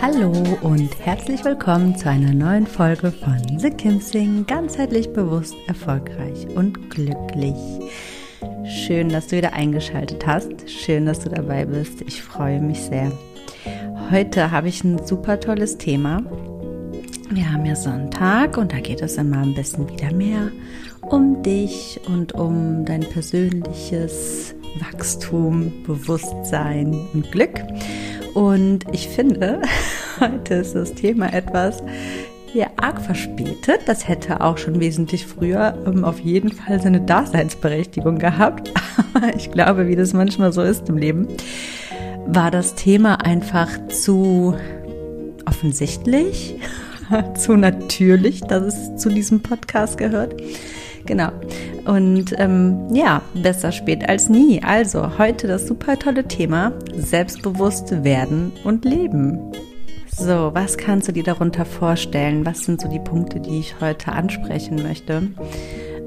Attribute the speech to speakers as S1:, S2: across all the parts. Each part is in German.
S1: Hallo und herzlich willkommen zu einer neuen Folge von The Kim Sing, ganzheitlich bewusst, erfolgreich und glücklich. Schön, dass du wieder eingeschaltet hast. Schön, dass du dabei bist. Ich freue mich sehr. Heute habe ich ein super tolles Thema. Wir haben ja Sonntag und da geht es immer ein bisschen wieder mehr um dich und um dein persönliches Wachstum, Bewusstsein und Glück. Und ich finde, heute ist das Thema etwas ja, arg verspätet. Das hätte auch schon wesentlich früher ähm, auf jeden Fall seine Daseinsberechtigung gehabt. Aber ich glaube, wie das manchmal so ist im Leben, war das Thema einfach zu offensichtlich, zu natürlich, dass es zu diesem Podcast gehört. Genau. Und ähm, ja, besser spät als nie. Also heute das super tolle Thema Selbstbewusst werden und leben. So, was kannst du dir darunter vorstellen? Was sind so die Punkte, die ich heute ansprechen möchte?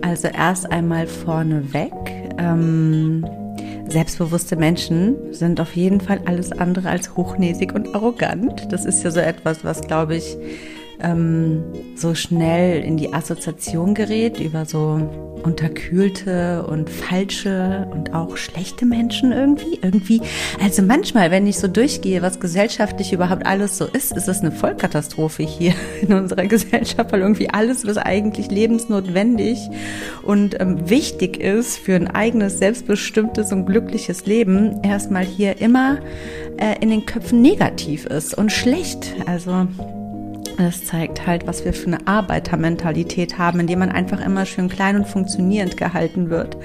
S1: Also erst einmal vorneweg. Ähm, Selbstbewusste Menschen sind auf jeden Fall alles andere als hochnäsig und arrogant. Das ist ja so etwas, was, glaube ich, ähm, so schnell in die Assoziation gerät über so unterkühlte und falsche und auch schlechte Menschen irgendwie. Irgendwie, also manchmal, wenn ich so durchgehe, was gesellschaftlich überhaupt alles so ist, ist es eine Vollkatastrophe hier in unserer Gesellschaft, weil irgendwie alles, was eigentlich lebensnotwendig und ähm, wichtig ist für ein eigenes, selbstbestimmtes und glückliches Leben, erstmal hier immer äh, in den Köpfen negativ ist und schlecht. Also das zeigt halt, was wir für eine Arbeitermentalität haben, indem man einfach immer schön klein und funktionierend gehalten wird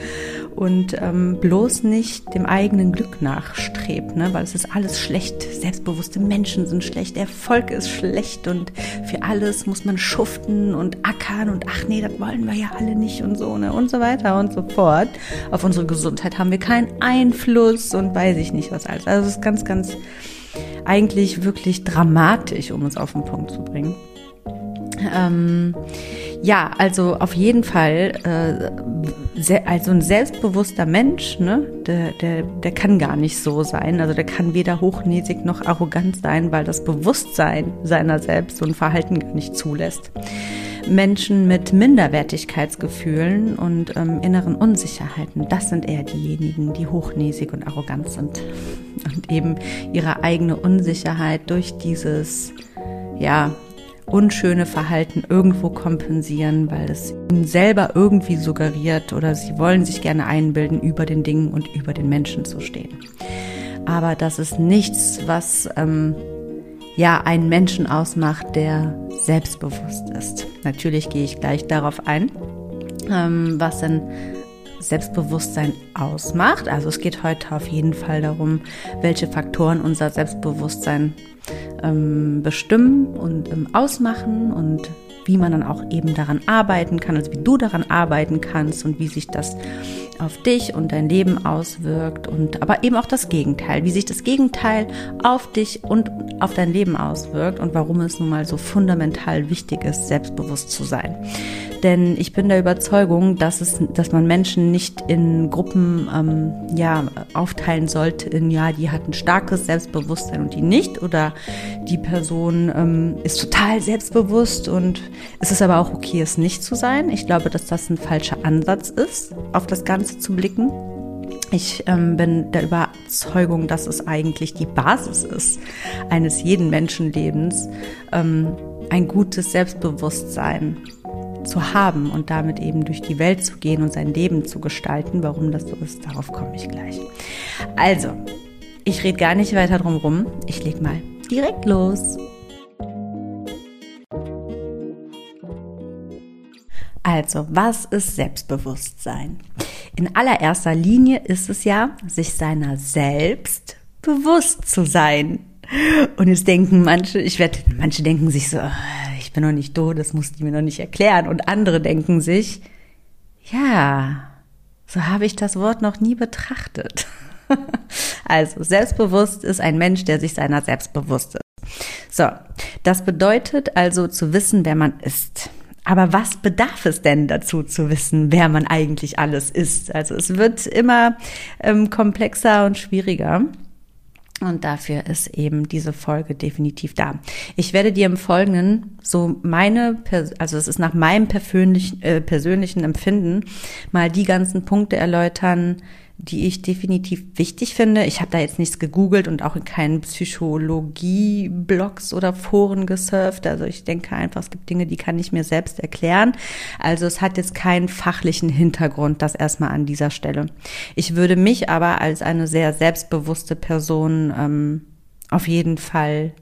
S1: und ähm, bloß nicht dem eigenen Glück nachstrebt, ne? weil es ist alles schlecht. Selbstbewusste Menschen sind schlecht, Erfolg ist schlecht und für alles muss man schuften und ackern und ach nee, das wollen wir ja alle nicht und so ne? und so weiter und so fort. Auf unsere Gesundheit haben wir keinen Einfluss und weiß ich nicht was alles. Also es ist ganz, ganz eigentlich wirklich dramatisch, um es auf den Punkt zu bringen. Ähm, ja, also auf jeden Fall, äh, also ein selbstbewusster Mensch, ne, der, der, der kann gar nicht so sein. Also der kann weder hochnäsig noch arrogant sein, weil das Bewusstsein seiner selbst so ein Verhalten gar nicht zulässt. Menschen mit Minderwertigkeitsgefühlen und ähm, inneren Unsicherheiten, das sind eher diejenigen, die hochnäsig und arrogant sind und eben ihre eigene Unsicherheit durch dieses, ja, unschöne Verhalten irgendwo kompensieren, weil es ihnen selber irgendwie suggeriert oder sie wollen sich gerne einbilden, über den Dingen und über den Menschen zu stehen. Aber das ist nichts, was ähm, ja einen Menschen ausmacht, der selbstbewusst ist. Natürlich gehe ich gleich darauf ein, ähm, was denn Selbstbewusstsein ausmacht. Also es geht heute auf jeden Fall darum, welche Faktoren unser Selbstbewusstsein ähm, bestimmen und ähm, ausmachen und wie man dann auch eben daran arbeiten kann, also wie du daran arbeiten kannst und wie sich das auf dich und dein Leben auswirkt und aber eben auch das Gegenteil, wie sich das Gegenteil auf dich und auf dein Leben auswirkt und warum es nun mal so fundamental wichtig ist, selbstbewusst zu sein. Denn ich bin der Überzeugung, dass es, dass man Menschen nicht in Gruppen ähm, ja aufteilen sollte in ja, die hat ein starkes Selbstbewusstsein und die nicht oder die Person ähm, ist total selbstbewusst und es ist aber auch okay, es nicht zu sein. Ich glaube, dass das ein falscher Ansatz ist, auf das Ganze zu blicken. Ich ähm, bin der Überzeugung dass es eigentlich die Basis ist eines jeden Menschenlebens, ähm, ein gutes Selbstbewusstsein zu haben und damit eben durch die Welt zu gehen und sein Leben zu gestalten. Warum das so ist, darauf komme ich gleich. Also, ich rede gar nicht weiter drum rum. Ich leg mal direkt los. Also, was ist Selbstbewusstsein? In allererster Linie ist es ja, sich seiner selbst bewusst zu sein. Und jetzt denken manche, ich werde, manche denken sich so, ich bin noch nicht doof, das musst du mir noch nicht erklären. Und andere denken sich, ja, so habe ich das Wort noch nie betrachtet. Also, selbstbewusst ist ein Mensch, der sich seiner selbst bewusst ist. So, das bedeutet also zu wissen, wer man ist. Aber was bedarf es denn dazu zu wissen, wer man eigentlich alles ist? Also es wird immer ähm, komplexer und schwieriger. Und dafür ist eben diese Folge definitiv da. Ich werde dir im Folgenden so meine, also es ist nach meinem persönlichen, äh, persönlichen Empfinden, mal die ganzen Punkte erläutern, die ich definitiv wichtig finde. Ich habe da jetzt nichts gegoogelt und auch in keinen Psychologie-Blogs oder Foren gesurft. Also ich denke einfach, es gibt Dinge, die kann ich mir selbst erklären. Also es hat jetzt keinen fachlichen Hintergrund, das erstmal an dieser Stelle. Ich würde mich aber als eine sehr selbstbewusste Person ähm, auf jeden Fall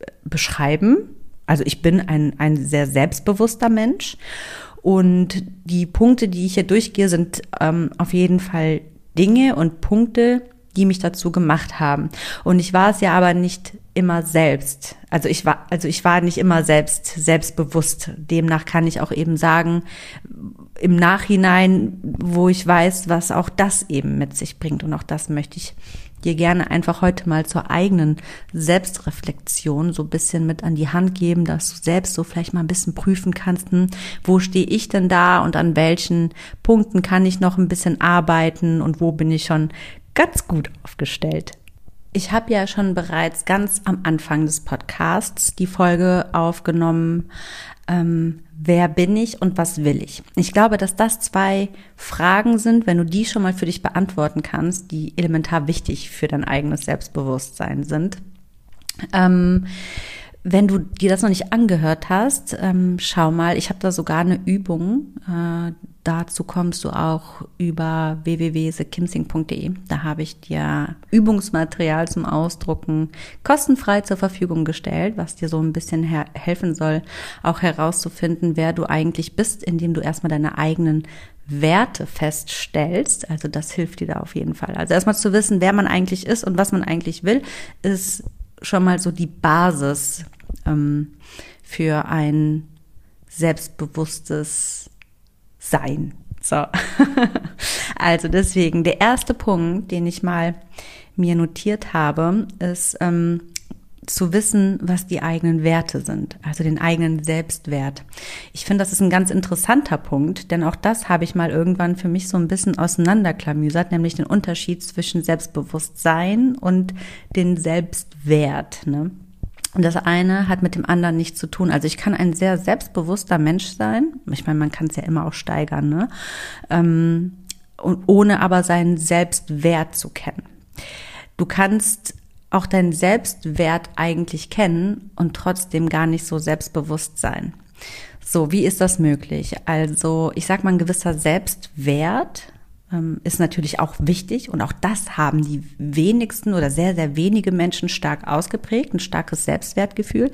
S1: äh, beschreiben. Also ich bin ein, ein sehr selbstbewusster Mensch und die Punkte, die ich hier durchgehe, sind ähm, auf jeden Fall Dinge und Punkte, die mich dazu gemacht haben. Und ich war es ja aber nicht immer selbst. Also ich war, also ich war nicht immer selbst, selbstbewusst. Demnach kann ich auch eben sagen, im Nachhinein, wo ich weiß, was auch das eben mit sich bringt. Und auch das möchte ich dir gerne einfach heute mal zur eigenen Selbstreflexion so ein bisschen mit an die Hand geben, dass du selbst so vielleicht mal ein bisschen prüfen kannst, hm, wo stehe ich denn da und an welchen Punkten kann ich noch ein bisschen arbeiten und wo bin ich schon ganz gut aufgestellt. Ich habe ja schon bereits ganz am Anfang des Podcasts die Folge aufgenommen, ähm, wer bin ich und was will ich? Ich glaube, dass das zwei Fragen sind, wenn du die schon mal für dich beantworten kannst, die elementar wichtig für dein eigenes Selbstbewusstsein sind. Ähm, wenn du dir das noch nicht angehört hast, ähm, schau mal, ich habe da sogar eine Übung. Äh, dazu kommst du auch über www.thekimsing.de. Da habe ich dir Übungsmaterial zum Ausdrucken kostenfrei zur Verfügung gestellt, was dir so ein bisschen helfen soll, auch herauszufinden, wer du eigentlich bist, indem du erstmal deine eigenen Werte feststellst. Also das hilft dir da auf jeden Fall. Also erstmal zu wissen, wer man eigentlich ist und was man eigentlich will, ist schon mal so die Basis ähm, für ein selbstbewusstes Sein. So. also deswegen, der erste Punkt, den ich mal mir notiert habe, ist ähm, zu wissen, was die eigenen Werte sind, also den eigenen Selbstwert. Ich finde, das ist ein ganz interessanter Punkt, denn auch das habe ich mal irgendwann für mich so ein bisschen auseinanderklamüsert, nämlich den Unterschied zwischen Selbstbewusstsein und den Selbstwert. Ne? Und das eine hat mit dem anderen nichts zu tun. Also ich kann ein sehr selbstbewusster Mensch sein. Ich meine, man kann es ja immer auch steigern, ne? Ähm, und ohne aber seinen Selbstwert zu kennen. Du kannst auch deinen Selbstwert eigentlich kennen und trotzdem gar nicht so selbstbewusst sein. So, wie ist das möglich? Also, ich sag mal, ein gewisser Selbstwert ähm, ist natürlich auch wichtig und auch das haben die wenigsten oder sehr, sehr wenige Menschen stark ausgeprägt. Ein starkes Selbstwertgefühl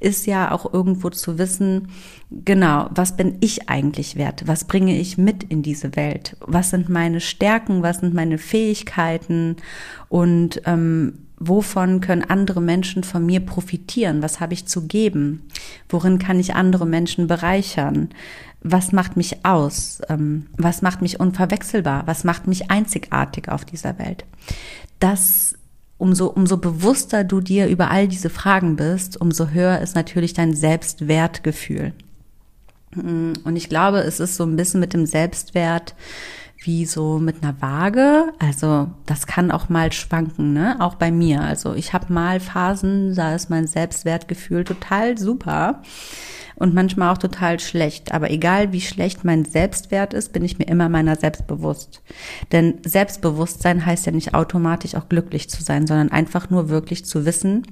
S1: ist ja auch irgendwo zu wissen, genau, was bin ich eigentlich wert? Was bringe ich mit in diese Welt? Was sind meine Stärken? Was sind meine Fähigkeiten? Und ähm, wovon können andere Menschen von mir profitieren? Was habe ich zu geben? Worin kann ich andere Menschen bereichern? was macht mich aus? Ähm, was macht mich unverwechselbar? Was macht mich einzigartig auf dieser Welt? Das umso, umso bewusster du dir über all diese Fragen bist, umso höher ist natürlich dein Selbstwertgefühl. Und ich glaube, es ist so ein bisschen mit dem Selbstwert wie so mit einer Waage. Also das kann auch mal schwanken, ne? Auch bei mir. Also ich habe mal Phasen, da ist mein Selbstwertgefühl total super und manchmal auch total schlecht. Aber egal wie schlecht mein Selbstwert ist, bin ich mir immer meiner selbst bewusst. Denn Selbstbewusstsein heißt ja nicht automatisch auch glücklich zu sein, sondern einfach nur wirklich zu wissen,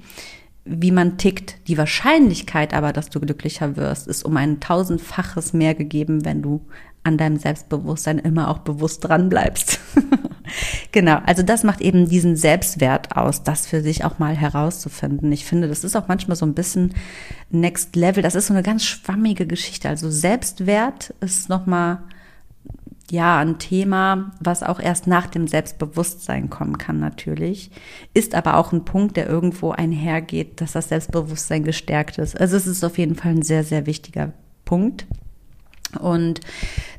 S1: wie man tickt. Die Wahrscheinlichkeit aber, dass du glücklicher wirst, ist um ein tausendfaches mehr gegeben, wenn du an deinem Selbstbewusstsein immer auch bewusst dran bleibst. genau, also das macht eben diesen Selbstwert aus, das für sich auch mal herauszufinden. Ich finde, das ist auch manchmal so ein bisschen Next Level. Das ist so eine ganz schwammige Geschichte. Also Selbstwert ist nochmal ja, ein Thema, was auch erst nach dem Selbstbewusstsein kommen kann natürlich, ist aber auch ein Punkt, der irgendwo einhergeht, dass das Selbstbewusstsein gestärkt ist. Also es ist auf jeden Fall ein sehr, sehr wichtiger Punkt. Und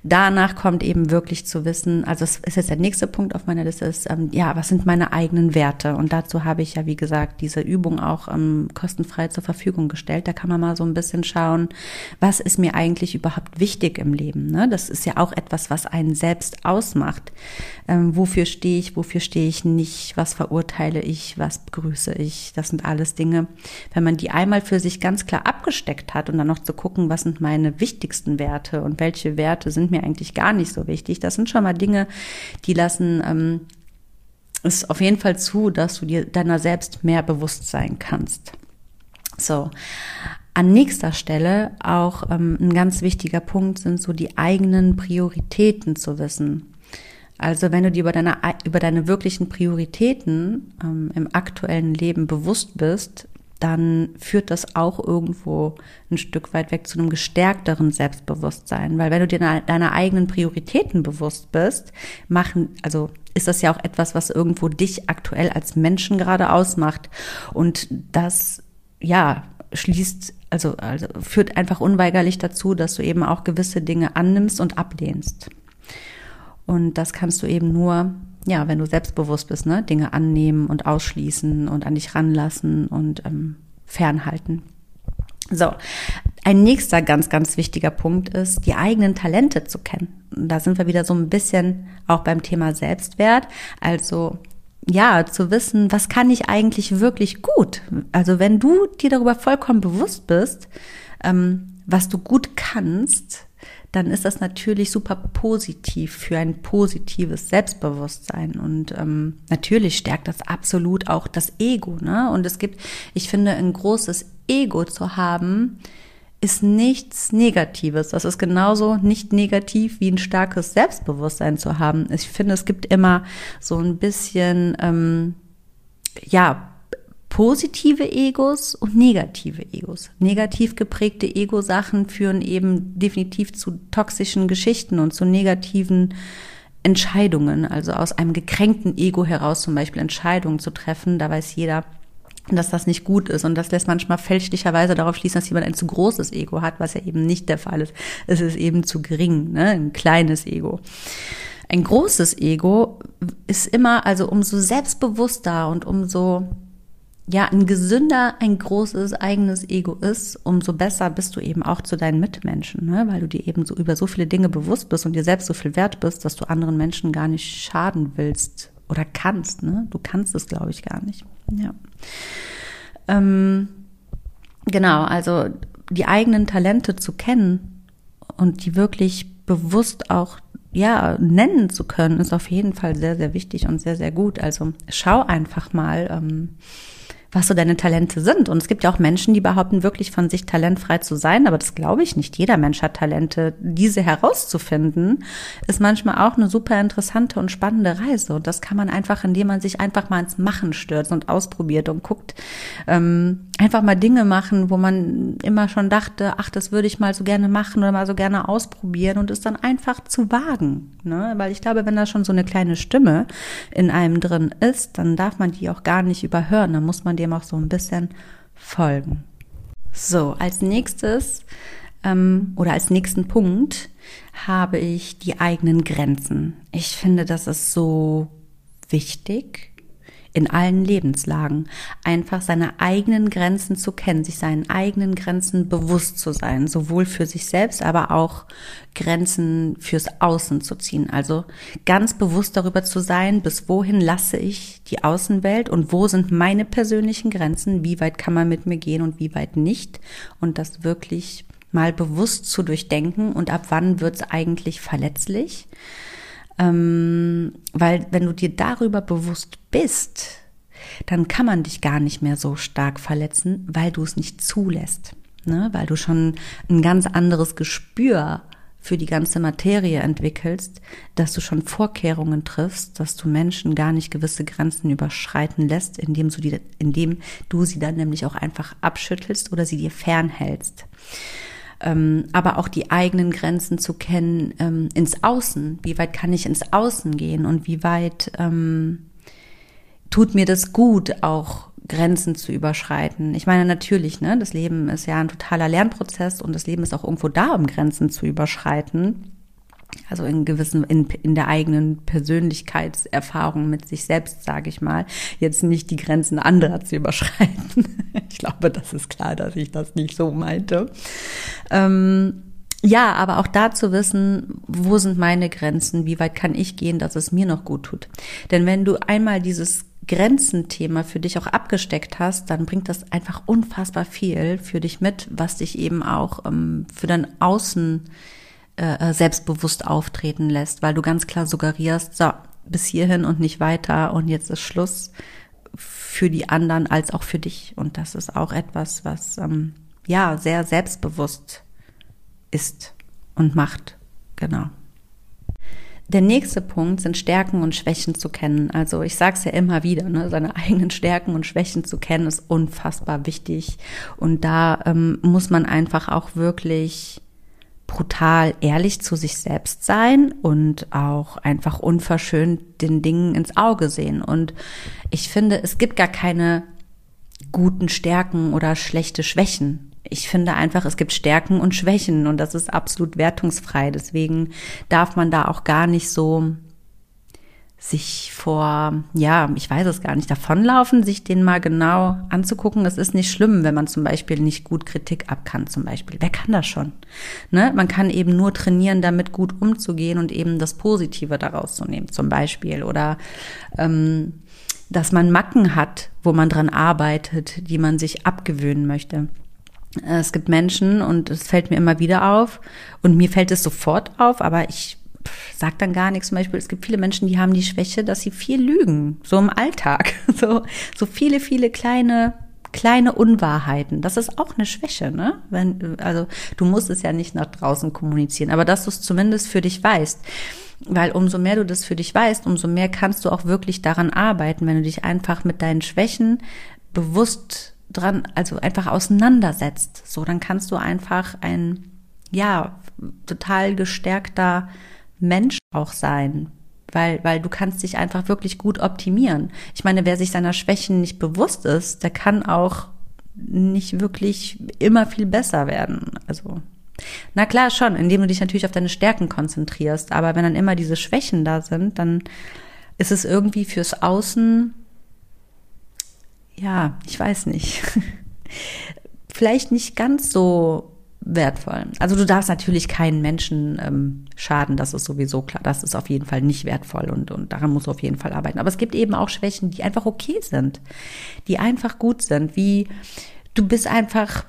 S1: danach kommt eben wirklich zu wissen, also es ist jetzt der nächste Punkt auf meiner Liste, ist, ähm, ja, was sind meine eigenen Werte? Und dazu habe ich ja, wie gesagt, diese Übung auch ähm, kostenfrei zur Verfügung gestellt. Da kann man mal so ein bisschen schauen, was ist mir eigentlich überhaupt wichtig im Leben? Ne? Das ist ja auch etwas, was einen selbst ausmacht. Ähm, wofür stehe ich, wofür stehe ich nicht? Was verurteile ich? Was begrüße ich? Das sind alles Dinge, wenn man die einmal für sich ganz klar abgesteckt hat und dann noch zu gucken, was sind meine wichtigsten Werte und welche Werte sind mir eigentlich gar nicht so wichtig. Das sind schon mal Dinge, die lassen ähm, es auf jeden Fall zu, dass du dir deiner selbst mehr bewusst sein kannst. So. An nächster Stelle auch ähm, ein ganz wichtiger Punkt sind so die eigenen Prioritäten zu wissen. Also wenn du dir über deine, über deine wirklichen Prioritäten ähm, im aktuellen Leben bewusst bist, dann führt das auch irgendwo ein Stück weit weg zu einem gestärkteren Selbstbewusstsein. Weil wenn du dir deiner eigenen Prioritäten bewusst bist, machen, also ist das ja auch etwas, was irgendwo dich aktuell als Menschen gerade ausmacht. Und das, ja, schließt, also, also führt einfach unweigerlich dazu, dass du eben auch gewisse Dinge annimmst und ablehnst. Und das kannst du eben nur ja, wenn du selbstbewusst bist, ne, Dinge annehmen und ausschließen und an dich ranlassen und ähm, fernhalten. So, ein nächster ganz, ganz wichtiger Punkt ist, die eigenen Talente zu kennen. Da sind wir wieder so ein bisschen auch beim Thema Selbstwert. Also ja, zu wissen, was kann ich eigentlich wirklich gut? Also wenn du dir darüber vollkommen bewusst bist, ähm, was du gut kannst, dann ist das natürlich super positiv für ein positives Selbstbewusstsein. Und ähm, natürlich stärkt das absolut auch das Ego. Ne? Und es gibt, ich finde, ein großes Ego zu haben, ist nichts Negatives. Das ist genauso nicht negativ wie ein starkes Selbstbewusstsein zu haben. Ich finde, es gibt immer so ein bisschen, ähm, ja, positive Egos und negative Egos. Negativ geprägte Ego-Sachen führen eben definitiv zu toxischen Geschichten und zu negativen Entscheidungen. Also aus einem gekränkten Ego heraus zum Beispiel Entscheidungen zu treffen, da weiß jeder, dass das nicht gut ist. Und das lässt manchmal fälschlicherweise darauf schließen, dass jemand ein zu großes Ego hat, was ja eben nicht der Fall ist. Es ist eben zu gering, ne? ein kleines Ego. Ein großes Ego ist immer, also umso selbstbewusster und umso ja, ein gesünder, ein großes eigenes Ego ist, umso besser bist du eben auch zu deinen Mitmenschen, ne? weil du dir eben so über so viele Dinge bewusst bist und dir selbst so viel wert bist, dass du anderen Menschen gar nicht schaden willst oder kannst. Ne? Du kannst es, glaube ich, gar nicht. Ja. Ähm, genau, also die eigenen Talente zu kennen und die wirklich bewusst auch ja, nennen zu können, ist auf jeden Fall sehr, sehr wichtig und sehr, sehr gut. Also schau einfach mal, ähm, was so deine Talente sind. Und es gibt ja auch Menschen, die behaupten wirklich von sich talentfrei zu sein, aber das glaube ich nicht. Jeder Mensch hat Talente. Diese herauszufinden, ist manchmal auch eine super interessante und spannende Reise. Und das kann man einfach, indem man sich einfach mal ins Machen stürzt und ausprobiert und guckt, ähm, einfach mal Dinge machen, wo man immer schon dachte, ach, das würde ich mal so gerne machen oder mal so gerne ausprobieren und es dann einfach zu wagen. Ne? Weil ich glaube, wenn da schon so eine kleine Stimme in einem drin ist, dann darf man die auch gar nicht überhören. Dann muss man dem auch so ein bisschen folgen. So, als nächstes ähm, oder als nächsten Punkt habe ich die eigenen Grenzen. Ich finde, das ist so wichtig in allen Lebenslagen. Einfach seine eigenen Grenzen zu kennen, sich seinen eigenen Grenzen bewusst zu sein, sowohl für sich selbst, aber auch Grenzen fürs Außen zu ziehen. Also ganz bewusst darüber zu sein, bis wohin lasse ich die Außenwelt und wo sind meine persönlichen Grenzen, wie weit kann man mit mir gehen und wie weit nicht. Und das wirklich mal bewusst zu durchdenken und ab wann wird es eigentlich verletzlich ähm, weil wenn du dir darüber bewusst bist, dann kann man dich gar nicht mehr so stark verletzen, weil du es nicht zulässt. Ne? Weil du schon ein ganz anderes Gespür für die ganze Materie entwickelst, dass du schon Vorkehrungen triffst, dass du Menschen gar nicht gewisse Grenzen überschreiten lässt, indem du, die, indem du sie dann nämlich auch einfach abschüttelst oder sie dir fernhältst ähm, aber auch die eigenen Grenzen zu kennen ähm, ins Außen. Wie weit kann ich ins Außen gehen und wie weit ähm, tut mir das gut, auch Grenzen zu überschreiten. Ich meine natürlich, ne, das Leben ist ja ein totaler Lernprozess und das Leben ist auch irgendwo da, um Grenzen zu überschreiten. Also in gewissen, in, in der eigenen Persönlichkeitserfahrung mit sich selbst, sage ich mal, jetzt nicht die Grenzen anderer zu überschreiten. ich glaube, das ist klar, dass ich das nicht so meinte. Ähm, ja, aber auch da zu wissen, wo sind meine Grenzen, wie weit kann ich gehen, dass es mir noch gut tut. Denn wenn du einmal dieses Grenzenthema für dich auch abgesteckt hast, dann bringt das einfach unfassbar viel für dich mit, was dich eben auch ähm, für dein Außen äh, selbstbewusst auftreten lässt, weil du ganz klar suggerierst, so, bis hierhin und nicht weiter und jetzt ist Schluss für die anderen als auch für dich. Und das ist auch etwas, was ähm, ja sehr selbstbewusst ist und macht. Genau. Der nächste Punkt sind Stärken und Schwächen zu kennen. Also ich sage es ja immer wieder, ne, seine eigenen Stärken und Schwächen zu kennen ist unfassbar wichtig. Und da ähm, muss man einfach auch wirklich brutal ehrlich zu sich selbst sein und auch einfach unverschönt den Dingen ins Auge sehen. Und ich finde, es gibt gar keine guten Stärken oder schlechte Schwächen. Ich finde einfach, es gibt Stärken und Schwächen und das ist absolut wertungsfrei. Deswegen darf man da auch gar nicht so sich vor, ja, ich weiß es gar nicht, davonlaufen, sich den mal genau anzugucken. Es ist nicht schlimm, wenn man zum Beispiel nicht gut Kritik ab kann, zum Beispiel. Wer kann das schon? Ne? Man kann eben nur trainieren, damit gut umzugehen und eben das Positive daraus zu nehmen, zum Beispiel. Oder ähm, dass man Macken hat, wo man dran arbeitet, die man sich abgewöhnen möchte. Es gibt Menschen und es fällt mir immer wieder auf und mir fällt es sofort auf, aber ich sagt dann gar nichts. Zum Beispiel, es gibt viele Menschen, die haben die Schwäche, dass sie viel lügen, so im Alltag. So, so viele, viele kleine kleine Unwahrheiten. Das ist auch eine Schwäche, ne? Wenn, also du musst es ja nicht nach draußen kommunizieren, aber dass du es zumindest für dich weißt. Weil umso mehr du das für dich weißt, umso mehr kannst du auch wirklich daran arbeiten, wenn du dich einfach mit deinen Schwächen bewusst dran, also einfach auseinandersetzt. So, dann kannst du einfach ein, ja, total gestärkter Mensch auch sein, weil, weil du kannst dich einfach wirklich gut optimieren. Ich meine, wer sich seiner Schwächen nicht bewusst ist, der kann auch nicht wirklich immer viel besser werden. Also, na klar schon, indem du dich natürlich auf deine Stärken konzentrierst. Aber wenn dann immer diese Schwächen da sind, dann ist es irgendwie fürs Außen, ja, ich weiß nicht, vielleicht nicht ganz so wertvoll. Also du darfst natürlich keinen Menschen ähm, schaden, das ist sowieso klar. Das ist auf jeden Fall nicht wertvoll und, und daran musst du auf jeden Fall arbeiten. Aber es gibt eben auch Schwächen, die einfach okay sind, die einfach gut sind, wie du bist einfach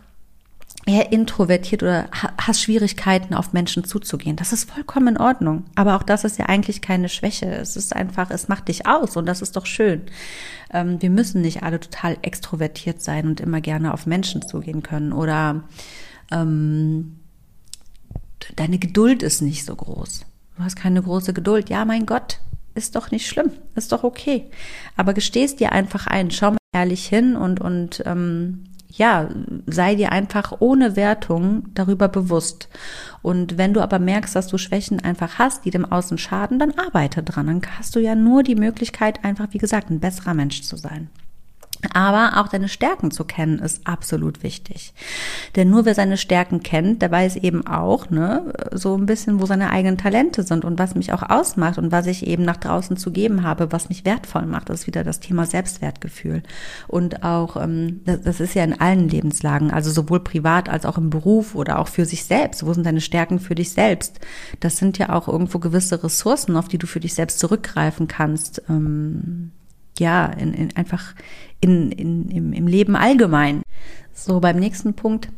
S1: eher introvertiert oder hast Schwierigkeiten, auf Menschen zuzugehen. Das ist vollkommen in Ordnung. Aber auch das ist ja eigentlich keine Schwäche. Es ist einfach, es macht dich aus und das ist doch schön. Ähm, wir müssen nicht alle total extrovertiert sein und immer gerne auf Menschen zugehen können oder ähm, deine Geduld ist nicht so groß. Du hast keine große Geduld. Ja, mein Gott, ist doch nicht schlimm, ist doch okay. Aber gestehst dir einfach ein, schau mal ehrlich hin und, und ähm, ja, sei dir einfach ohne Wertung darüber bewusst. Und wenn du aber merkst, dass du Schwächen einfach hast, die dem Außen schaden, dann arbeite dran. Dann hast du ja nur die Möglichkeit, einfach, wie gesagt, ein besserer Mensch zu sein. Aber auch deine Stärken zu kennen ist absolut wichtig. Denn nur wer seine Stärken kennt, der weiß eben auch, ne, so ein bisschen, wo seine eigenen Talente sind und was mich auch ausmacht und was ich eben nach draußen zu geben habe, was mich wertvoll macht. Das ist wieder das Thema Selbstwertgefühl. Und auch, ähm, das, ist ja in allen Lebenslagen, also sowohl privat als auch im Beruf oder auch für sich selbst. Wo sind deine Stärken für dich selbst? Das sind ja auch irgendwo gewisse Ressourcen, auf die du für dich selbst zurückgreifen kannst. Ähm, ja, in, in einfach in, in, im, im Leben allgemein. So, beim nächsten Punkt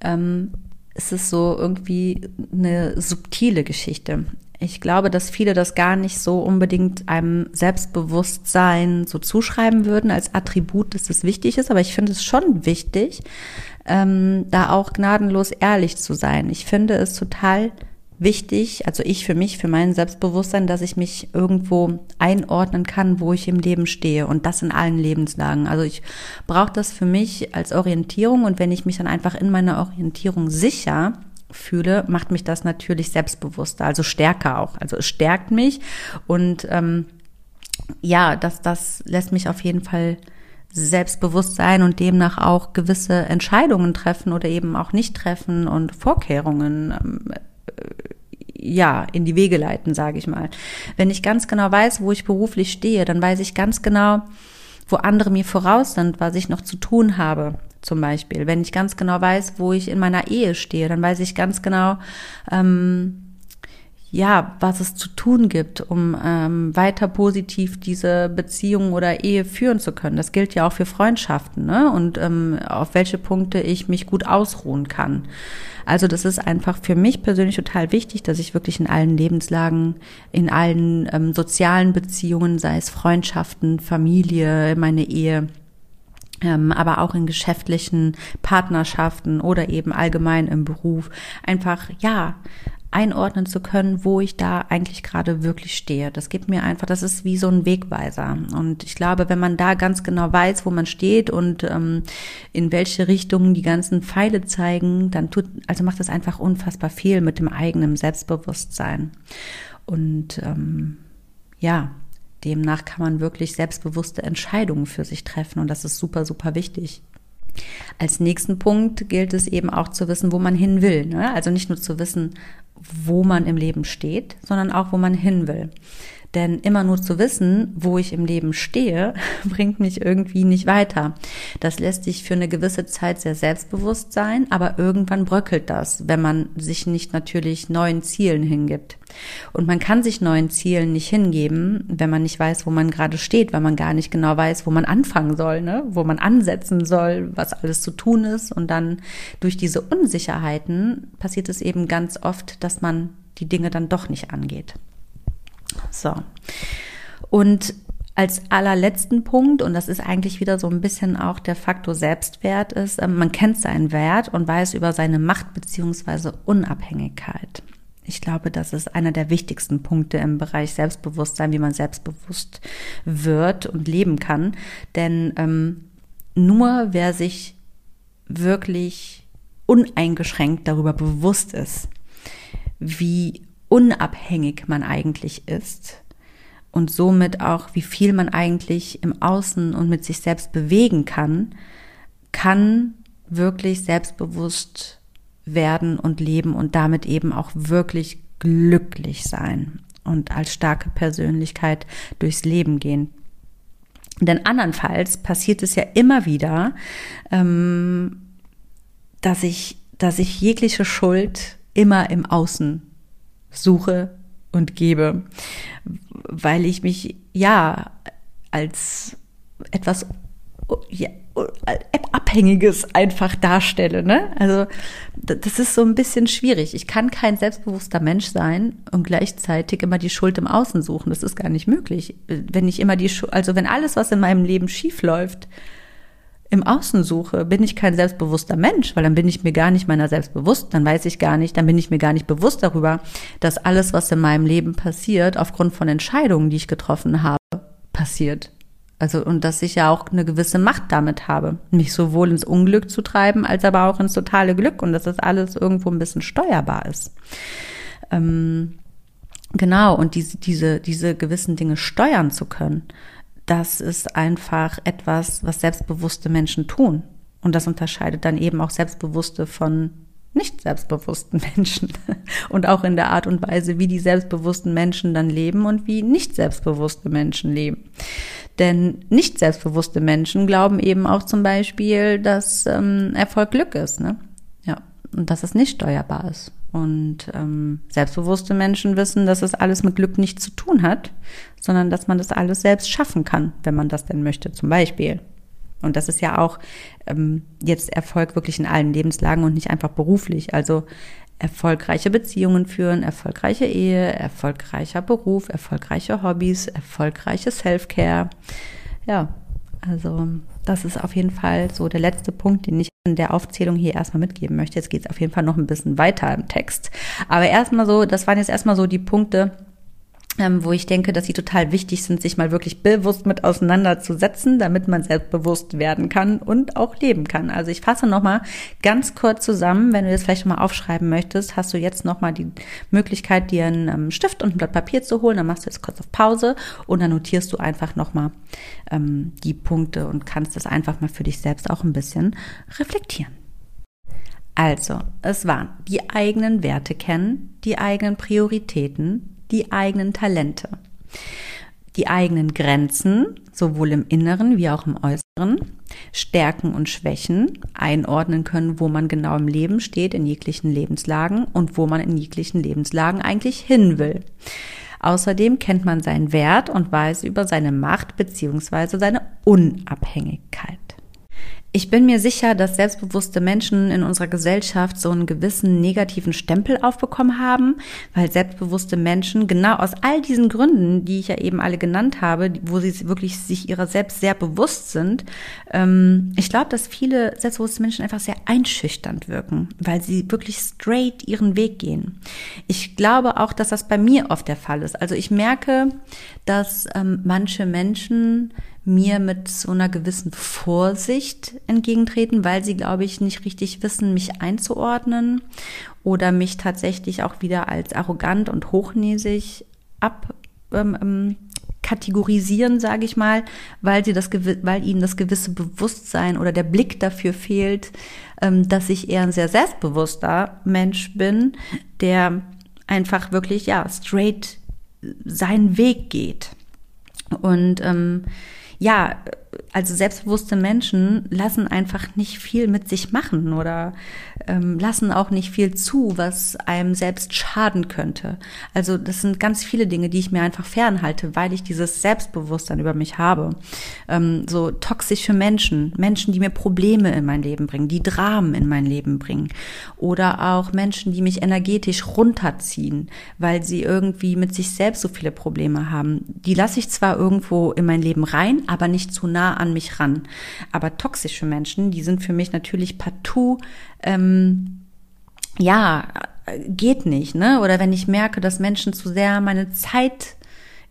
S1: ähm, ist es so irgendwie eine subtile Geschichte. Ich glaube, dass viele das gar nicht so unbedingt einem Selbstbewusstsein so zuschreiben würden als Attribut, dass das wichtig ist, aber ich finde es schon wichtig, ähm, da auch gnadenlos ehrlich zu sein. Ich finde es total wichtig, also ich für mich, für mein Selbstbewusstsein, dass ich mich irgendwo einordnen kann, wo ich im Leben stehe und das in allen Lebenslagen. Also ich brauche das für mich als Orientierung und wenn ich mich dann einfach in meiner Orientierung sicher fühle, macht mich das natürlich selbstbewusster, also stärker auch. Also es stärkt mich und ähm, ja, das, das lässt mich auf jeden Fall selbstbewusst sein und demnach auch gewisse Entscheidungen treffen oder eben auch nicht treffen und Vorkehrungen ähm, ja, in die Wege leiten, sage ich mal. Wenn ich ganz genau weiß, wo ich beruflich stehe, dann weiß ich ganz genau, wo andere mir voraus sind, was ich noch zu tun habe, zum Beispiel. Wenn ich ganz genau weiß, wo ich in meiner Ehe stehe, dann weiß ich ganz genau, ähm, ja, was es zu tun gibt, um ähm, weiter positiv diese Beziehung oder Ehe führen zu können. Das gilt ja auch für Freundschaften, ne? Und ähm, auf welche Punkte ich mich gut ausruhen kann. Also das ist einfach für mich persönlich total wichtig, dass ich wirklich in allen Lebenslagen, in allen ähm, sozialen Beziehungen, sei es Freundschaften, Familie, meine Ehe, ähm, aber auch in geschäftlichen Partnerschaften oder eben allgemein im Beruf einfach, ja, einordnen zu können, wo ich da eigentlich gerade wirklich stehe. Das gibt mir einfach, das ist wie so ein Wegweiser. Und ich glaube, wenn man da ganz genau weiß, wo man steht und ähm, in welche Richtung die ganzen Pfeile zeigen, dann tut, also macht das einfach unfassbar viel mit dem eigenen Selbstbewusstsein. Und ähm, ja, demnach kann man wirklich selbstbewusste Entscheidungen für sich treffen und das ist super, super wichtig. Als nächsten Punkt gilt es eben auch zu wissen, wo man hin will. Ne? Also nicht nur zu wissen, wo man im Leben steht, sondern auch, wo man hin will. Denn immer nur zu wissen, wo ich im Leben stehe, bringt mich irgendwie nicht weiter. Das lässt sich für eine gewisse Zeit sehr selbstbewusst sein, aber irgendwann bröckelt das, wenn man sich nicht natürlich neuen Zielen hingibt. Und man kann sich neuen Zielen nicht hingeben, wenn man nicht weiß, wo man gerade steht, weil man gar nicht genau weiß, wo man anfangen soll, ne? wo man ansetzen soll, was alles zu tun ist. Und dann durch diese Unsicherheiten passiert es eben ganz oft, dass man die Dinge dann doch nicht angeht. So. Und als allerletzten Punkt, und das ist eigentlich wieder so ein bisschen auch der Faktor Selbstwert, ist, ähm, man kennt seinen Wert und weiß über seine Macht beziehungsweise Unabhängigkeit. Ich glaube, das ist einer der wichtigsten Punkte im Bereich Selbstbewusstsein, wie man selbstbewusst wird und leben kann. Denn ähm, nur wer sich wirklich uneingeschränkt darüber bewusst ist, wie unabhängig man eigentlich ist und somit auch, wie viel man eigentlich im Außen und mit sich selbst bewegen kann, kann wirklich selbstbewusst werden und leben und damit eben auch wirklich glücklich sein und als starke Persönlichkeit durchs Leben gehen. Denn andernfalls passiert es ja immer wieder, ähm, dass ich, dass ich jegliche Schuld immer im Außen suche und gebe, weil ich mich ja als etwas ja, Abhängiges einfach darstelle. Ne? Also das ist so ein bisschen schwierig. Ich kann kein selbstbewusster Mensch sein und gleichzeitig immer die Schuld im Außen suchen. Das ist gar nicht möglich. Wenn ich immer die, also wenn alles, was in meinem Leben schief läuft, im Außen suche, bin ich kein selbstbewusster Mensch, weil dann bin ich mir gar nicht meiner selbst bewusst, dann weiß ich gar nicht, dann bin ich mir gar nicht bewusst darüber, dass alles, was in meinem Leben passiert, aufgrund von Entscheidungen, die ich getroffen habe, passiert. Also, und dass ich ja auch eine gewisse Macht damit habe, mich sowohl ins Unglück zu treiben, als aber auch ins totale Glück und dass das alles irgendwo ein bisschen steuerbar ist. Ähm, genau, und diese, diese, diese gewissen Dinge steuern zu können, das ist einfach etwas, was selbstbewusste Menschen tun. Und das unterscheidet dann eben auch Selbstbewusste von nicht selbstbewussten Menschen und auch in der Art und Weise, wie die selbstbewussten Menschen dann leben und wie nicht selbstbewusste Menschen leben. Denn nicht selbstbewusste Menschen glauben eben auch zum Beispiel, dass ähm, Erfolg Glück ist, ne? Und dass es nicht steuerbar ist. Und ähm, selbstbewusste Menschen wissen, dass es alles mit Glück nichts zu tun hat, sondern dass man das alles selbst schaffen kann, wenn man das denn möchte, zum Beispiel. Und das ist ja auch ähm, jetzt Erfolg wirklich in allen Lebenslagen und nicht einfach beruflich. Also erfolgreiche Beziehungen führen, erfolgreiche Ehe, erfolgreicher Beruf, erfolgreiche Hobbys, erfolgreiche Self-Care. Ja, also das ist auf jeden Fall so der letzte Punkt, den ich in der Aufzählung hier erstmal mitgeben möchte. Jetzt geht es auf jeden Fall noch ein bisschen weiter im Text. Aber erstmal so, das waren jetzt erstmal so die Punkte, wo ich denke, dass sie total wichtig sind, sich mal wirklich bewusst mit auseinanderzusetzen, damit man selbstbewusst werden kann und auch leben kann. Also ich fasse nochmal ganz kurz zusammen, wenn du das vielleicht nochmal aufschreiben möchtest, hast du jetzt nochmal die Möglichkeit, dir einen ähm, Stift und ein Blatt Papier zu holen, dann machst du jetzt kurz auf Pause und dann notierst du einfach nochmal ähm, die Punkte und kannst das einfach mal für dich selbst auch ein bisschen reflektieren. Also, es waren die eigenen Werte kennen, die eigenen Prioritäten, die eigenen Talente, die eigenen Grenzen, sowohl im Inneren wie auch im Äußeren, Stärken und Schwächen einordnen können, wo man genau im Leben steht, in jeglichen Lebenslagen und wo man in jeglichen Lebenslagen eigentlich hin will. Außerdem kennt man seinen Wert und weiß über seine Macht bzw. seine Unabhängigkeit. Ich bin mir sicher, dass selbstbewusste Menschen in unserer Gesellschaft so einen gewissen negativen Stempel aufbekommen haben, weil selbstbewusste Menschen genau aus all diesen Gründen, die ich ja eben alle genannt habe, wo sie wirklich sich ihrer selbst sehr bewusst sind, ähm, ich glaube, dass viele selbstbewusste Menschen einfach sehr einschüchternd wirken, weil sie wirklich straight ihren Weg gehen. Ich glaube auch, dass das bei mir oft der Fall ist. Also ich merke, dass ähm, manche Menschen mir mit so einer gewissen Vorsicht entgegentreten, weil sie, glaube ich, nicht richtig wissen, mich einzuordnen oder mich tatsächlich auch wieder als arrogant und hochnäsig ab ähm, ähm sage ich mal, weil sie das weil ihnen das gewisse Bewusstsein oder der Blick dafür fehlt, ähm, dass ich eher ein sehr selbstbewusster Mensch bin, der einfach wirklich ja straight seinen Weg geht. Und ähm, ja, also selbstbewusste Menschen lassen einfach nicht viel mit sich machen oder ähm, lassen auch nicht viel zu, was einem selbst schaden könnte. Also das sind ganz viele Dinge, die ich mir einfach fernhalte, weil ich dieses Selbstbewusstsein über mich habe. Ähm, so toxische Menschen, Menschen, die mir Probleme in mein Leben bringen, die Dramen in mein Leben bringen oder auch Menschen, die mich energetisch runterziehen, weil sie irgendwie mit sich selbst so viele Probleme haben. Die lasse ich zwar irgendwo in mein Leben rein, aber nicht zu nah an mich ran. Aber toxische Menschen, die sind für mich natürlich partout, ähm, ja, geht nicht, ne? Oder wenn ich merke, dass Menschen zu sehr meine Zeit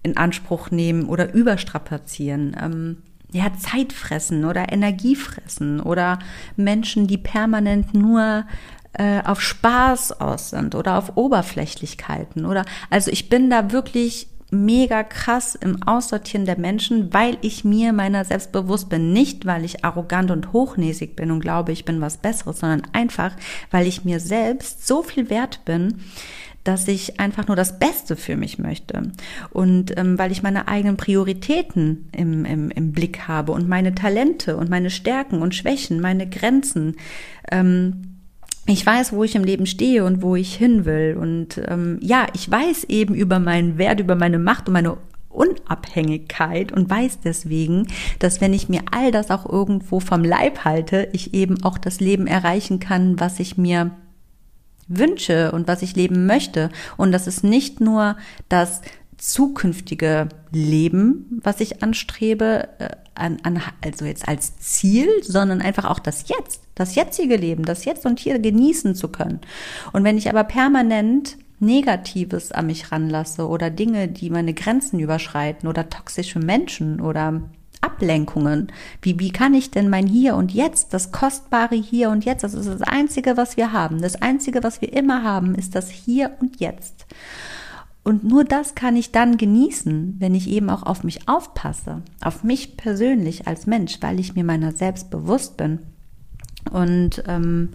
S1: in Anspruch nehmen oder überstrapazieren, ähm, ja, Zeit fressen oder Energie fressen oder Menschen, die permanent nur äh, auf Spaß aus sind oder auf Oberflächlichkeiten oder also ich bin da wirklich mega krass im Aussortieren der Menschen, weil ich mir meiner selbst bewusst bin. Nicht, weil ich arrogant und hochnäsig bin und glaube, ich bin was Besseres, sondern einfach, weil ich mir selbst so viel wert bin, dass ich einfach nur das Beste für mich möchte. Und ähm, weil ich meine eigenen Prioritäten im, im, im Blick habe und meine Talente und meine Stärken und Schwächen, meine Grenzen. Ähm, ich weiß, wo ich im Leben stehe und wo ich hin will. Und ähm, ja, ich weiß eben über meinen Wert, über meine Macht und meine Unabhängigkeit und weiß deswegen, dass wenn ich mir all das auch irgendwo vom Leib halte, ich eben auch das Leben erreichen kann, was ich mir wünsche und was ich leben möchte. Und das ist nicht nur das zukünftige Leben, was ich anstrebe, äh, an, an, also jetzt als Ziel, sondern einfach auch das Jetzt, das jetzige Leben, das Jetzt und hier genießen zu können. Und wenn ich aber permanent Negatives an mich ranlasse oder Dinge, die meine Grenzen überschreiten oder toxische Menschen oder Ablenkungen. Wie, wie kann ich denn mein Hier und Jetzt, das kostbare Hier und Jetzt, das ist das Einzige, was wir haben. Das Einzige, was wir immer haben, ist das Hier und Jetzt. Und nur das kann ich dann genießen, wenn ich eben auch auf mich aufpasse, auf mich persönlich als Mensch, weil ich mir meiner selbst bewusst bin. Und ähm,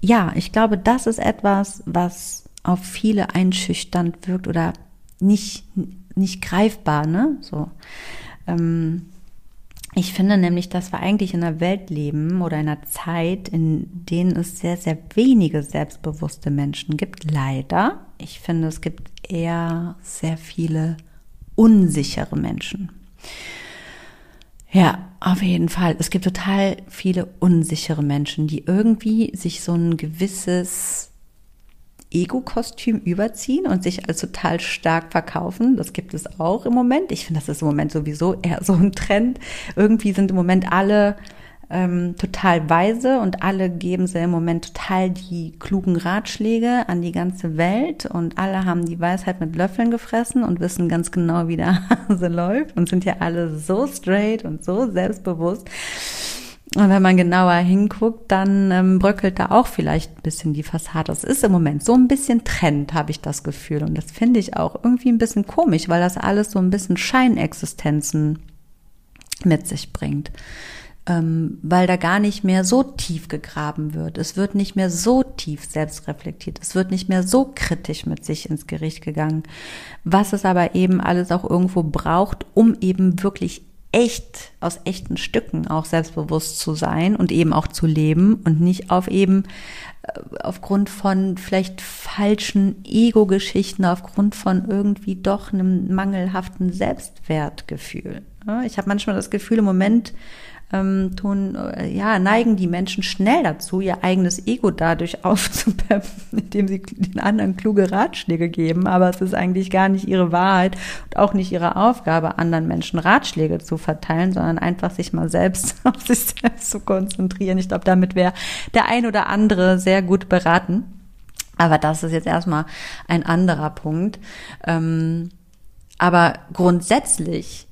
S1: ja, ich glaube, das ist etwas, was auf viele einschüchternd wirkt oder nicht, nicht greifbar, ne? So. Ähm, ich finde nämlich, dass wir eigentlich in einer Welt leben oder in einer Zeit, in denen es sehr, sehr wenige selbstbewusste Menschen gibt. Leider. Ich finde, es gibt eher sehr viele unsichere Menschen. Ja, auf jeden Fall. Es gibt total viele unsichere Menschen, die irgendwie sich so ein gewisses Ego-Kostüm überziehen und sich als total stark verkaufen. Das gibt es auch im Moment. Ich finde, das ist im Moment sowieso eher so ein Trend. Irgendwie sind im Moment alle ähm, total weise und alle geben sie im Moment total die klugen Ratschläge an die ganze Welt und alle haben die Weisheit mit Löffeln gefressen und wissen ganz genau, wie der Hase läuft und sind ja alle so straight und so selbstbewusst. Und wenn man genauer hinguckt, dann ähm, bröckelt da auch vielleicht ein bisschen die Fassade. Es ist im Moment so ein bisschen Trend, habe ich das Gefühl. Und das finde ich auch irgendwie ein bisschen komisch, weil das alles so ein bisschen Scheinexistenzen mit sich bringt. Ähm, weil da gar nicht mehr so tief gegraben wird. Es wird nicht mehr so tief selbst reflektiert. Es wird nicht mehr so kritisch mit sich ins Gericht gegangen. Was es aber eben alles auch irgendwo braucht, um eben wirklich echt, aus echten Stücken auch selbstbewusst zu sein und eben auch zu leben und nicht auf eben äh, aufgrund von vielleicht falschen Ego-Geschichten, aufgrund von irgendwie doch einem mangelhaften Selbstwertgefühl. Ich habe manchmal das Gefühl, im Moment ähm, tun, äh, ja, neigen die Menschen schnell dazu, ihr eigenes Ego dadurch aufzupeppen, indem sie den anderen kluge Ratschläge geben. Aber es ist eigentlich gar nicht ihre Wahrheit und auch nicht ihre Aufgabe, anderen Menschen Ratschläge zu verteilen, sondern einfach sich mal selbst auf sich selbst zu konzentrieren. Ich glaube, damit wäre der ein oder andere sehr gut beraten. Aber das ist jetzt erstmal ein anderer Punkt. Ähm, aber grundsätzlich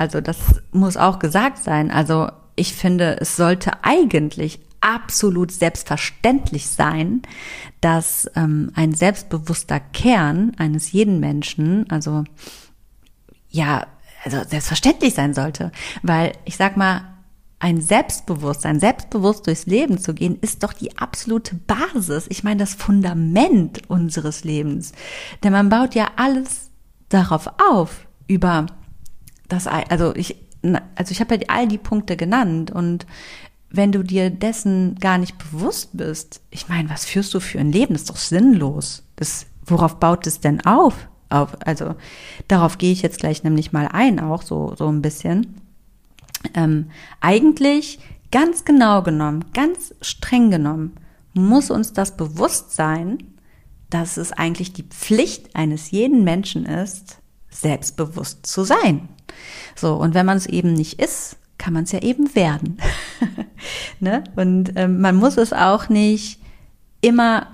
S1: also das muss auch gesagt sein. Also ich finde, es sollte eigentlich absolut selbstverständlich sein, dass ähm, ein selbstbewusster Kern eines jeden Menschen, also ja, also selbstverständlich sein sollte, weil ich sag mal, ein Selbstbewusstsein, selbstbewusst durchs Leben zu gehen, ist doch die absolute Basis. Ich meine, das Fundament unseres Lebens. Denn man baut ja alles darauf auf, über das, also ich, also ich habe ja all die Punkte genannt und wenn du dir dessen gar nicht bewusst bist, ich meine, was führst du für ein Leben? Das ist doch sinnlos. Das, worauf baut es denn auf? auf also darauf gehe ich jetzt gleich nämlich mal ein, auch so, so ein bisschen. Ähm, eigentlich ganz genau genommen, ganz streng genommen, muss uns das bewusst sein, dass es eigentlich die Pflicht eines jeden Menschen ist, selbstbewusst zu sein. So, und wenn man es eben nicht ist, kann man es ja eben werden. ne? Und ähm, man muss es auch nicht immer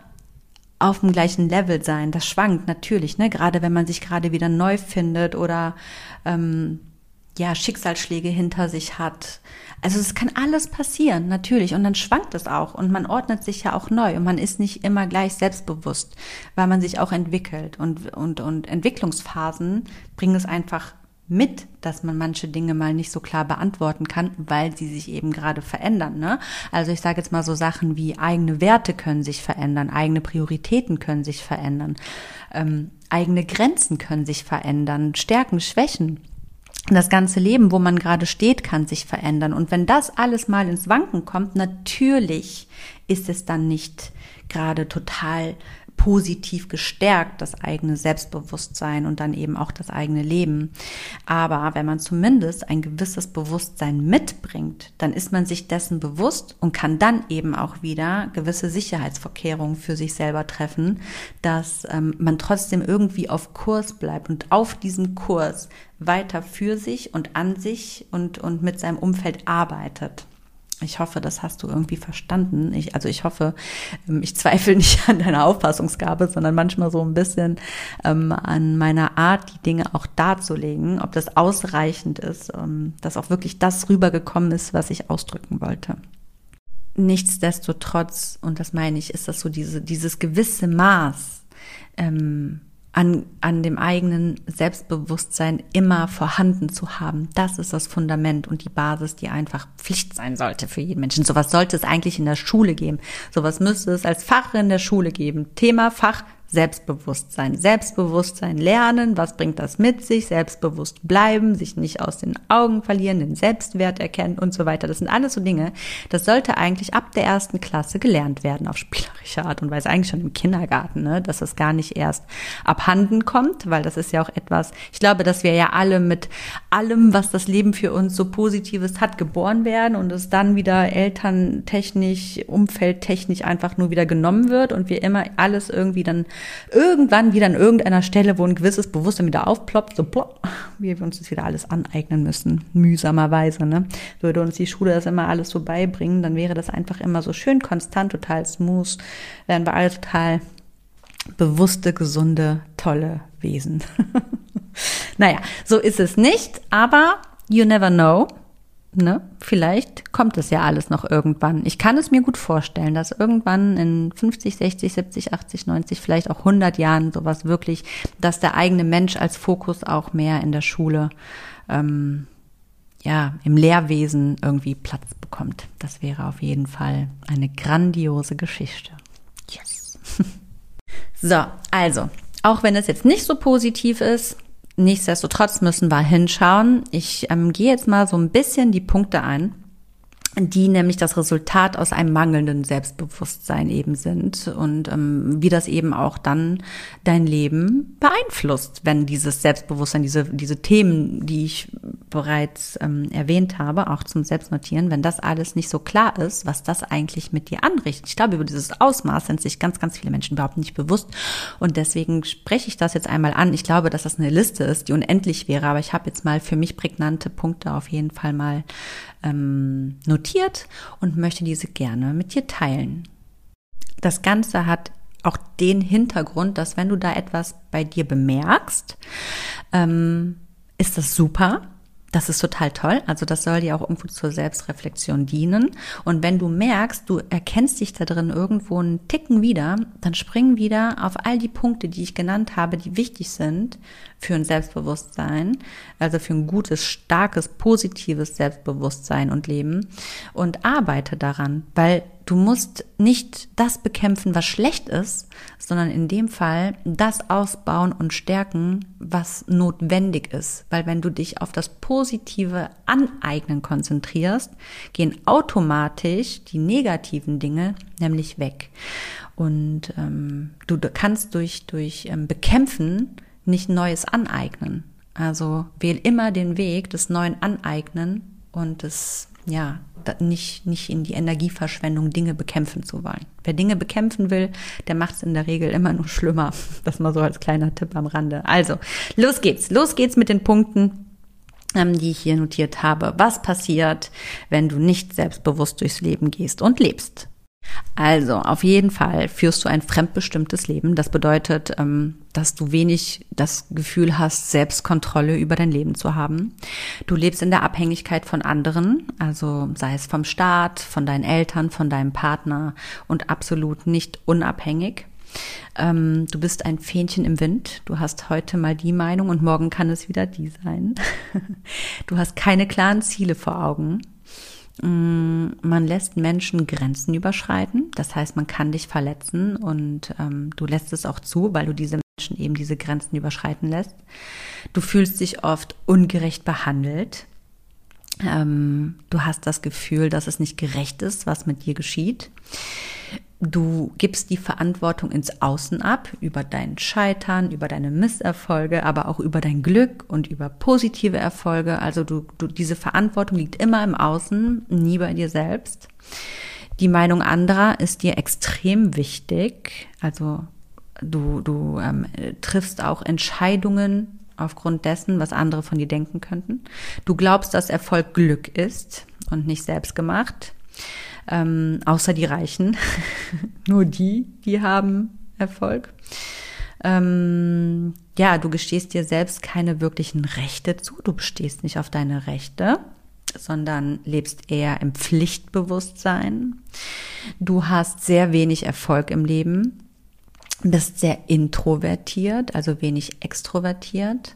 S1: auf dem gleichen Level sein. Das schwankt natürlich, ne? Gerade wenn man sich gerade wieder neu findet oder ähm, ja Schicksalsschläge hinter sich hat. Also es kann alles passieren, natürlich. Und dann schwankt es auch und man ordnet sich ja auch neu und man ist nicht immer gleich selbstbewusst, weil man sich auch entwickelt und und und Entwicklungsphasen bringen es einfach mit, dass man manche Dinge mal nicht so klar beantworten kann, weil sie sich eben gerade verändern. Ne? Also ich sage jetzt mal so Sachen wie eigene Werte können sich verändern, eigene Prioritäten können sich verändern, ähm, eigene Grenzen können sich verändern, Stärken, Schwächen. Das ganze Leben, wo man gerade steht, kann sich verändern. Und wenn das alles mal ins Wanken kommt, natürlich ist es dann nicht gerade total positiv gestärkt, das eigene Selbstbewusstsein und dann eben auch das eigene Leben. Aber wenn man zumindest ein gewisses Bewusstsein mitbringt, dann ist man sich dessen bewusst und kann dann eben auch wieder gewisse Sicherheitsvorkehrungen für sich selber treffen, dass ähm, man trotzdem irgendwie auf Kurs bleibt und auf diesem Kurs weiter für sich und an sich und, und mit seinem Umfeld arbeitet. Ich hoffe, das hast du irgendwie verstanden. Ich, also ich hoffe, ähm, ich zweifle nicht an deiner Auffassungsgabe, sondern manchmal so ein bisschen ähm, an meiner Art, die Dinge auch darzulegen, ob das ausreichend ist, ähm, dass auch wirklich das rübergekommen ist, was ich ausdrücken wollte. Nichtsdestotrotz, und das meine ich, ist das so diese, dieses gewisse Maß ähm, an, an dem eigenen Selbstbewusstsein immer vorhanden zu haben. Das ist das Fundament und die Basis, die einfach Pflicht sein sollte für jeden Menschen. Sowas sollte es eigentlich in der Schule geben. Sowas müsste es als Fach in der Schule geben. Thema Fach Selbstbewusstsein. Selbstbewusstsein lernen, was bringt das mit sich? Selbstbewusst bleiben, sich nicht aus den Augen verlieren, den Selbstwert erkennen und so weiter. Das sind alles so Dinge, das sollte eigentlich ab der ersten Klasse gelernt werden auf spielerische Art und Weise, eigentlich schon im Kindergarten, ne? dass das gar nicht erst abhanden kommt, weil das ist ja auch etwas, ich glaube, dass wir ja alle mit allem, was das Leben für uns so Positives hat, geboren werden und es dann wieder elterntechnisch, umfeldtechnisch einfach nur wieder genommen wird und wir immer alles irgendwie dann irgendwann wieder an irgendeiner Stelle, wo ein gewisses Bewusstsein wieder aufploppt, so plopp, wie wir uns das wieder alles aneignen müssen, mühsamerweise. Ne? Würde uns die Schule das immer alles so beibringen, dann wäre das einfach immer so schön konstant, total smooth, wären wir alle total bewusste, gesunde, tolle Wesen. naja, so ist es nicht, aber you never know ne, vielleicht kommt es ja alles noch irgendwann. Ich kann es mir gut vorstellen, dass irgendwann in 50, 60, 70, 80, 90, vielleicht auch 100 Jahren sowas wirklich, dass der eigene Mensch als Fokus auch mehr in der Schule, ähm, ja, im Lehrwesen irgendwie Platz bekommt. Das wäre auf jeden Fall eine grandiose Geschichte. Yes. so, also, auch wenn es jetzt nicht so positiv ist, Nichtsdestotrotz müssen wir hinschauen. Ich ähm, gehe jetzt mal so ein bisschen die Punkte ein, die nämlich das Resultat aus einem mangelnden Selbstbewusstsein eben sind und ähm, wie das eben auch dann dein Leben beeinflusst, wenn dieses Selbstbewusstsein, diese, diese Themen, die ich bereits ähm, erwähnt habe, auch zum Selbstnotieren, wenn das alles nicht so klar ist, was das eigentlich mit dir anrichtet. Ich glaube, über dieses Ausmaß sind sich ganz, ganz viele Menschen überhaupt nicht bewusst und deswegen spreche ich das jetzt einmal an. Ich glaube, dass das eine Liste ist, die unendlich wäre, aber ich habe jetzt mal für mich prägnante Punkte auf jeden Fall mal ähm, notiert und möchte diese gerne mit dir teilen. Das Ganze hat auch den Hintergrund, dass wenn du da etwas bei dir bemerkst, ähm, ist das super. Das ist total toll. Also das soll dir auch irgendwo zur Selbstreflexion dienen. Und wenn du merkst, du erkennst dich da drin irgendwo einen Ticken wieder, dann spring wieder auf all die Punkte, die ich genannt habe, die wichtig sind für ein Selbstbewusstsein, also für ein gutes, starkes, positives Selbstbewusstsein und Leben und arbeite daran, weil du musst nicht das bekämpfen, was schlecht ist, sondern in dem Fall das ausbauen und stärken, was notwendig ist, weil wenn du dich auf das positive Aneignen konzentrierst, gehen automatisch die negativen Dinge nämlich weg. Und ähm, du kannst durch, durch ähm, Bekämpfen nicht Neues aneignen. Also wähl immer den Weg des neuen Aneignen und des, ja, nicht, nicht in die Energieverschwendung Dinge bekämpfen zu wollen. Wer Dinge bekämpfen will, der macht es in der Regel immer nur schlimmer. Das mal so als kleiner Tipp am Rande. Also, los geht's. Los geht's mit den Punkten, ähm, die ich hier notiert habe. Was passiert, wenn du nicht selbstbewusst durchs Leben gehst und lebst? Also, auf jeden Fall führst du ein fremdbestimmtes Leben. Das bedeutet, ähm, dass du wenig das Gefühl hast, Selbstkontrolle über dein Leben zu haben. Du lebst in der Abhängigkeit von anderen, also sei es vom Staat, von deinen Eltern, von deinem Partner und absolut nicht unabhängig. Ähm, du bist ein Fähnchen im Wind. Du hast heute mal die Meinung und morgen kann es wieder die sein. du hast keine klaren Ziele vor Augen. Mm, man lässt Menschen Grenzen überschreiten. Das heißt, man kann dich verletzen und ähm, du lässt es auch zu, weil du diese Menschen eben diese Grenzen überschreiten lässt. Du fühlst dich oft ungerecht behandelt. Ähm, du hast das Gefühl, dass es nicht gerecht ist, was mit dir geschieht. Du gibst die Verantwortung ins Außen ab, über dein Scheitern, über deine Misserfolge, aber auch über dein Glück und über positive Erfolge. Also du, du, diese Verantwortung liegt immer im Außen, nie bei dir selbst. Die Meinung anderer ist dir extrem wichtig. Also du, du ähm, triffst auch Entscheidungen aufgrund dessen, was andere von dir denken könnten. Du glaubst, dass Erfolg Glück ist und nicht selbst gemacht ähm, außer die Reichen. Nur die, die haben Erfolg. Ähm, ja, du gestehst dir selbst keine wirklichen Rechte zu. Du bestehst nicht auf deine Rechte, sondern lebst eher im Pflichtbewusstsein. Du hast sehr wenig Erfolg im Leben. Bist sehr introvertiert, also wenig extrovertiert.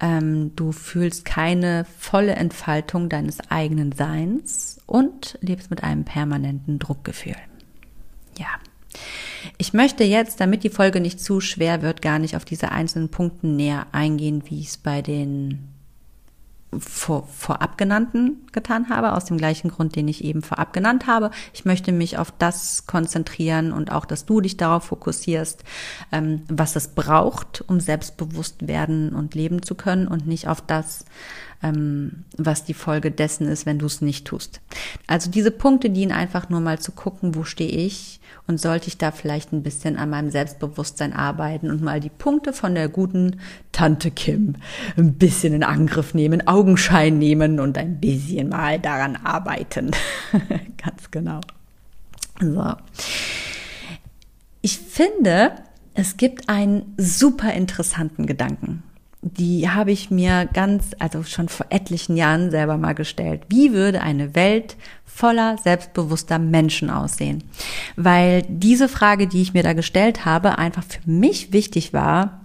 S1: Ähm, du fühlst keine volle Entfaltung deines eigenen Seins und lebst mit einem permanenten Druckgefühl. Ja. Ich möchte jetzt, damit die Folge nicht zu schwer wird, gar nicht auf diese einzelnen Punkte näher eingehen, wie es bei den vor, vorab genannten getan habe, aus dem gleichen Grund, den ich eben vorab genannt habe. Ich möchte mich auf das konzentrieren und auch, dass du dich darauf fokussierst, ähm, was es braucht, um selbstbewusst werden und leben zu können und nicht auf das, ähm, was die Folge dessen ist, wenn du es nicht tust. Also diese Punkte dienen einfach nur mal zu gucken, wo stehe ich und sollte ich da vielleicht ein bisschen an meinem Selbstbewusstsein arbeiten und mal die Punkte von der guten Tante Kim ein bisschen in Angriff nehmen, Augenschein nehmen und ein bisschen mal daran arbeiten. Ganz genau. So. Ich finde, es gibt einen super interessanten Gedanken die habe ich mir ganz, also schon vor etlichen Jahren selber mal gestellt. Wie würde eine Welt voller selbstbewusster Menschen aussehen? Weil diese Frage, die ich mir da gestellt habe, einfach für mich wichtig war,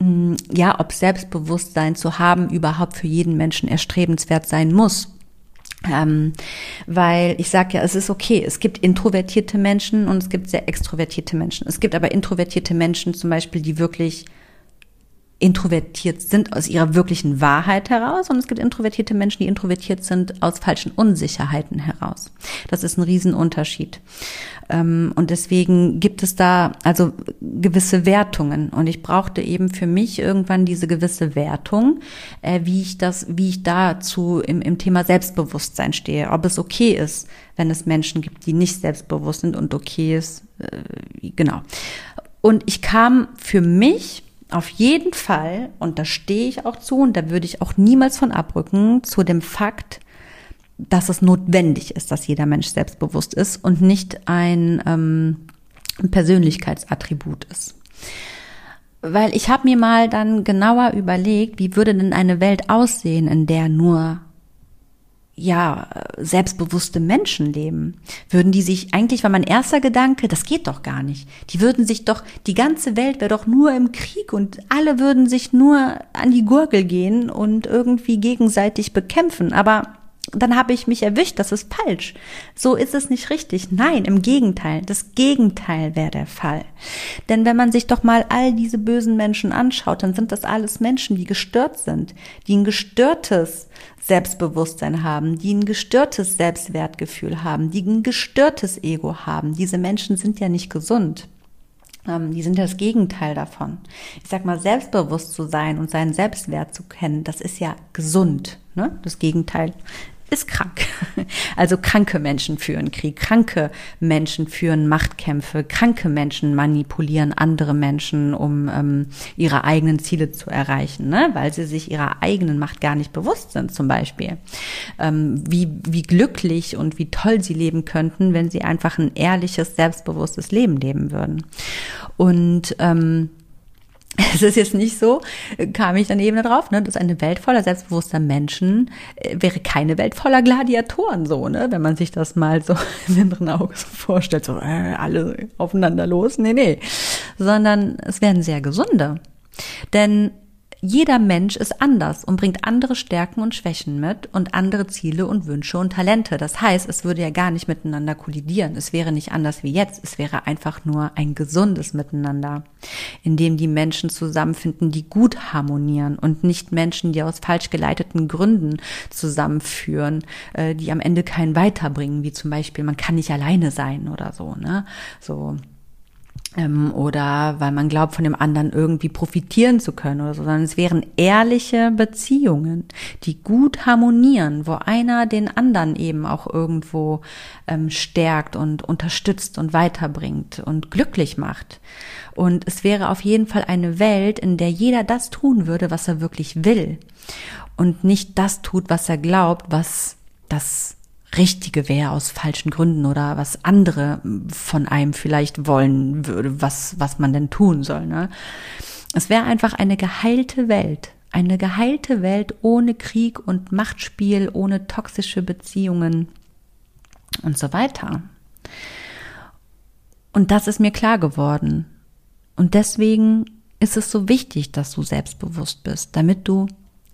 S1: hm, ja, ob Selbstbewusstsein zu haben überhaupt für jeden Menschen erstrebenswert sein muss. Ähm, weil ich sage ja, es ist okay, es gibt introvertierte Menschen und es gibt sehr extrovertierte Menschen. Es gibt aber introvertierte Menschen zum Beispiel, die wirklich introvertiert sind aus ihrer wirklichen Wahrheit heraus und es gibt introvertierte Menschen, die introvertiert sind aus falschen Unsicherheiten heraus. Das ist ein Riesenunterschied. Ähm, und deswegen gibt es da also gewisse Wertungen und ich brauchte eben für mich irgendwann diese gewisse Wertung, äh, wie ich das, wie ich dazu im, im Thema Selbstbewusstsein stehe, ob es okay ist, wenn es Menschen gibt, die nicht selbstbewusst sind und okay ist, äh, genau. Und ich kam für mich auf jeden Fall, und da stehe ich auch zu, und da würde ich auch niemals von abrücken, zu dem Fakt, dass es notwendig ist, dass jeder Mensch selbstbewusst ist und nicht ein ähm, Persönlichkeitsattribut ist. Weil ich habe mir mal dann genauer überlegt, wie würde denn eine Welt aussehen, in der nur ja, selbstbewusste Menschen leben, würden die sich, eigentlich war mein erster Gedanke, das geht doch gar nicht. Die würden sich doch, die ganze Welt wäre doch nur im Krieg und alle würden sich nur an die Gurgel gehen und irgendwie gegenseitig bekämpfen. Aber dann habe ich mich erwischt, das ist falsch. So ist es nicht richtig. Nein, im Gegenteil. Das Gegenteil wäre der Fall. Denn wenn man sich doch mal all diese bösen Menschen anschaut, dann sind das alles Menschen, die gestört sind, die ein gestörtes Selbstbewusstsein haben, die ein gestörtes Selbstwertgefühl haben, die ein gestörtes Ego haben. Diese Menschen sind ja nicht gesund. Ähm, die sind das Gegenteil davon. Ich sag mal, selbstbewusst zu sein und seinen Selbstwert zu kennen, das ist ja gesund. Ne? Das Gegenteil ist krank. Also kranke Menschen führen Krieg, kranke Menschen führen Machtkämpfe, kranke Menschen manipulieren andere Menschen, um ähm, ihre eigenen Ziele zu erreichen, ne? weil sie sich ihrer eigenen Macht gar nicht bewusst sind, zum Beispiel. Ähm, wie, wie glücklich und wie toll sie leben könnten, wenn sie einfach ein ehrliches, selbstbewusstes Leben leben würden. Und ähm, es ist jetzt nicht so, kam ich dann eben darauf, ne, dass eine Welt voller selbstbewusster Menschen äh, wäre keine Welt voller Gladiatoren so, ne, wenn man sich das mal so im inneren Auge so vorstellt, so äh, alle aufeinander los, nee, nee, sondern es wären sehr gesunde. Denn jeder Mensch ist anders und bringt andere Stärken und Schwächen mit und andere Ziele und Wünsche und Talente. Das heißt, es würde ja gar nicht miteinander kollidieren. Es wäre nicht anders wie jetzt. Es wäre einfach nur ein gesundes Miteinander, in dem die Menschen zusammenfinden, die gut harmonieren und nicht Menschen, die aus falsch geleiteten Gründen zusammenführen, äh, die am Ende keinen weiterbringen, wie zum Beispiel, man kann nicht alleine sein oder so, ne? So ähm, oder weil man glaubt, von dem anderen irgendwie profitieren zu können oder so, sondern es wären ehrliche Beziehungen, die gut harmonieren, wo einer den anderen eben auch irgendwo ähm, stärkt und unterstützt und weiterbringt und glücklich macht. Und es wäre auf jeden Fall eine Welt, in der jeder das tun würde, was er wirklich will und nicht das tut, was er glaubt, was das Richtige wäre aus falschen Gründen oder was andere von einem vielleicht wollen würde, was, was man denn tun soll. Ne? Es wäre einfach eine geheilte Welt. Eine geheilte Welt ohne Krieg und Machtspiel, ohne toxische Beziehungen und so weiter. Und das ist mir klar geworden. Und deswegen ist es so wichtig, dass du selbstbewusst bist, damit du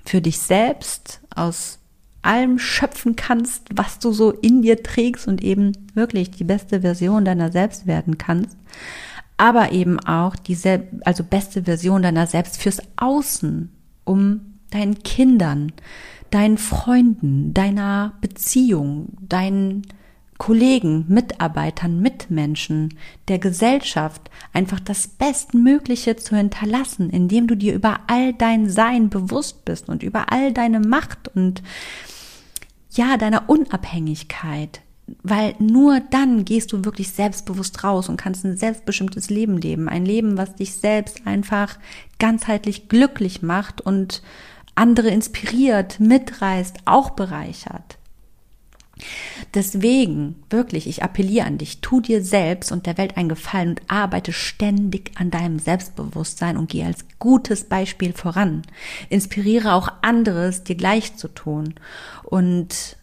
S1: für dich selbst aus allem schöpfen kannst, was du so in dir trägst und eben wirklich die beste Version deiner selbst werden kannst, aber eben auch die also beste Version deiner selbst fürs Außen, um deinen Kindern, deinen Freunden, deiner Beziehung, deinen Kollegen, Mitarbeitern, Mitmenschen, der Gesellschaft einfach das Bestmögliche zu hinterlassen, indem du dir über all dein Sein bewusst bist und über all deine Macht und ja, deiner Unabhängigkeit. Weil nur dann gehst du wirklich selbstbewusst raus und kannst ein selbstbestimmtes Leben leben. Ein Leben, was dich selbst einfach ganzheitlich glücklich macht und andere inspiriert, mitreißt, auch bereichert. Deswegen, wirklich, ich appelliere an dich, tu dir selbst und der Welt einen Gefallen und arbeite ständig an deinem Selbstbewusstsein und geh als gutes Beispiel voran. Inspiriere auch anderes, dir gleich zu tun und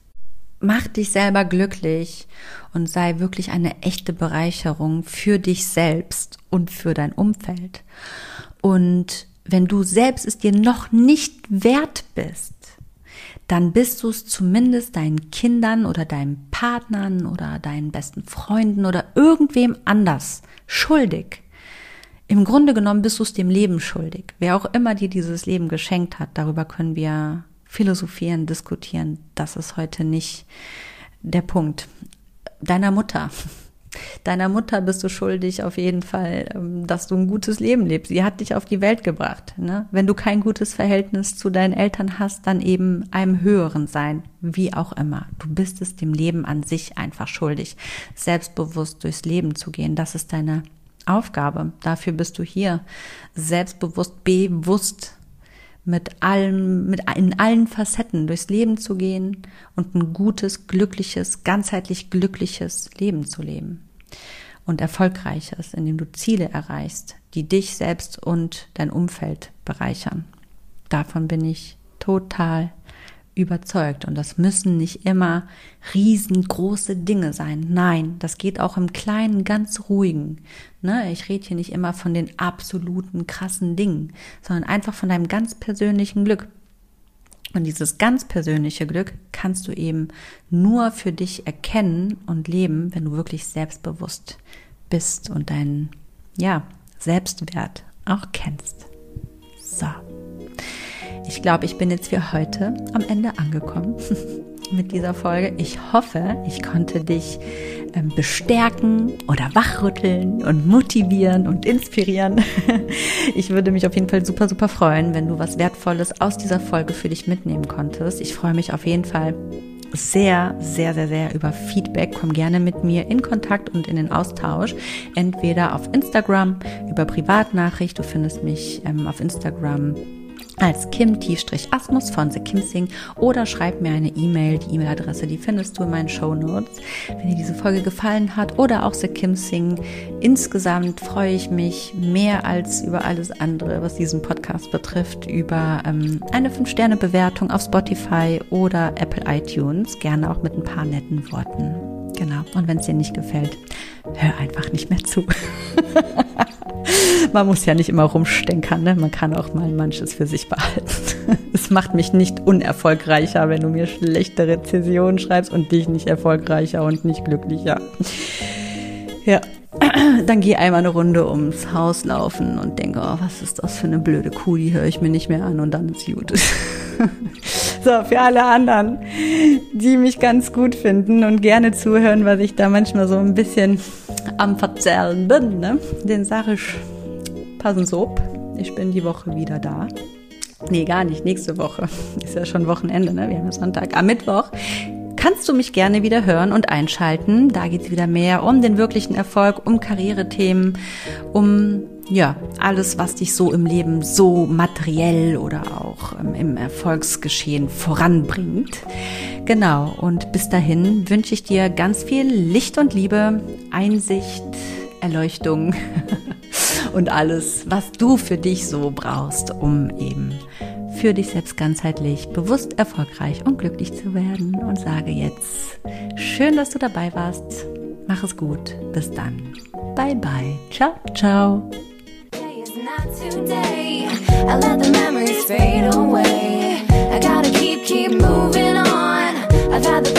S1: mach dich selber glücklich und sei wirklich eine echte Bereicherung für dich selbst und für dein Umfeld. Und wenn du selbst es dir noch nicht wert bist, dann bist du es zumindest deinen Kindern oder deinen Partnern oder deinen besten Freunden oder irgendwem anders schuldig. Im Grunde genommen bist du es dem Leben schuldig. Wer auch immer dir dieses Leben geschenkt hat, darüber können wir philosophieren, diskutieren. Das ist heute nicht der Punkt. Deiner Mutter, Deiner Mutter bist du schuldig auf jeden Fall, ähm, dass du ein gutes Leben lebst. Sie hat dich auf die Welt gebracht. Ne? Wenn du kein gutes Verhältnis zu deinen Eltern hast, dann eben einem höheren sein, wie auch immer. Du bist es dem Leben an sich einfach schuldig, selbstbewusst durchs Leben zu gehen. Das ist deine Aufgabe. Dafür bist du hier, selbstbewusst, bewusst mit allem, mit in allen Facetten durchs Leben zu gehen und ein gutes, glückliches, ganzheitlich glückliches Leben zu leben. Und erfolgreiches, indem du Ziele erreichst, die dich selbst und dein Umfeld bereichern. Davon bin ich total überzeugt. Und das müssen nicht immer riesengroße Dinge sein. Nein, das geht auch im Kleinen ganz ruhigen. Ne? Ich rede hier nicht immer von den absoluten krassen Dingen, sondern einfach von deinem ganz persönlichen Glück. Und dieses ganz persönliche Glück kannst du eben nur für dich erkennen und leben, wenn du wirklich selbstbewusst bist und deinen, ja, Selbstwert auch kennst. So. Ich glaube, ich bin jetzt für heute am Ende angekommen mit dieser Folge. Ich hoffe, ich konnte dich ähm, bestärken oder wachrütteln und motivieren und inspirieren. Ich würde mich auf jeden Fall super, super freuen, wenn du was Wertvolles aus dieser Folge für dich mitnehmen konntest. Ich freue mich auf jeden Fall sehr, sehr, sehr, sehr über Feedback. Komm gerne mit mir in Kontakt und in den Austausch. Entweder auf Instagram über Privatnachricht. Du findest mich ähm, auf Instagram als Kim-Asmus von The Kim Sing oder schreib mir eine E-Mail. Die E-Mail-Adresse, die findest du in meinen Show Notes. Wenn dir diese Folge gefallen hat oder auch The Kim Sing, insgesamt freue ich mich mehr als über alles andere, was diesen Podcast betrifft, über ähm, eine 5-Sterne-Bewertung auf Spotify oder Apple iTunes. Gerne auch mit ein paar netten Worten. Genau. Und wenn es dir nicht gefällt, hör einfach nicht mehr zu. man muss ja nicht immer rumstenkern, ne? man kann auch mal manches für sich behalten. Es macht mich nicht unerfolgreicher, wenn du mir schlechte Rezessionen schreibst und dich nicht erfolgreicher und nicht glücklicher. Ja, dann geh einmal eine Runde ums Haus laufen und denke, oh, was ist das für eine blöde Kuh, die höre ich mir nicht mehr an und dann ist gut. So, für alle anderen, die mich ganz gut finden und gerne zuhören, weil ich da manchmal so ein bisschen am Verzerren bin, ne? den sage ich, passen auf, ich bin die Woche wieder da. Nee, gar nicht, nächste Woche. Ist ja schon Wochenende, ne? Wir haben ja Sonntag. Am Mittwoch kannst du mich gerne wieder hören und einschalten. Da geht es wieder mehr um den wirklichen Erfolg, um Karrierethemen, um ja, alles, was dich so im Leben so materiell oder auch im Erfolgsgeschehen voranbringt. Genau, und bis dahin wünsche ich dir ganz viel Licht und Liebe, Einsicht, Erleuchtung und alles, was du für dich so brauchst, um eben für dich selbst ganzheitlich, bewusst, erfolgreich und glücklich zu werden. Und sage jetzt, schön, dass du dabei warst. Mach es gut. Bis dann. Bye bye. Ciao, ciao.
S2: Today. I let the memories fade away. I gotta keep, keep moving on. I've had the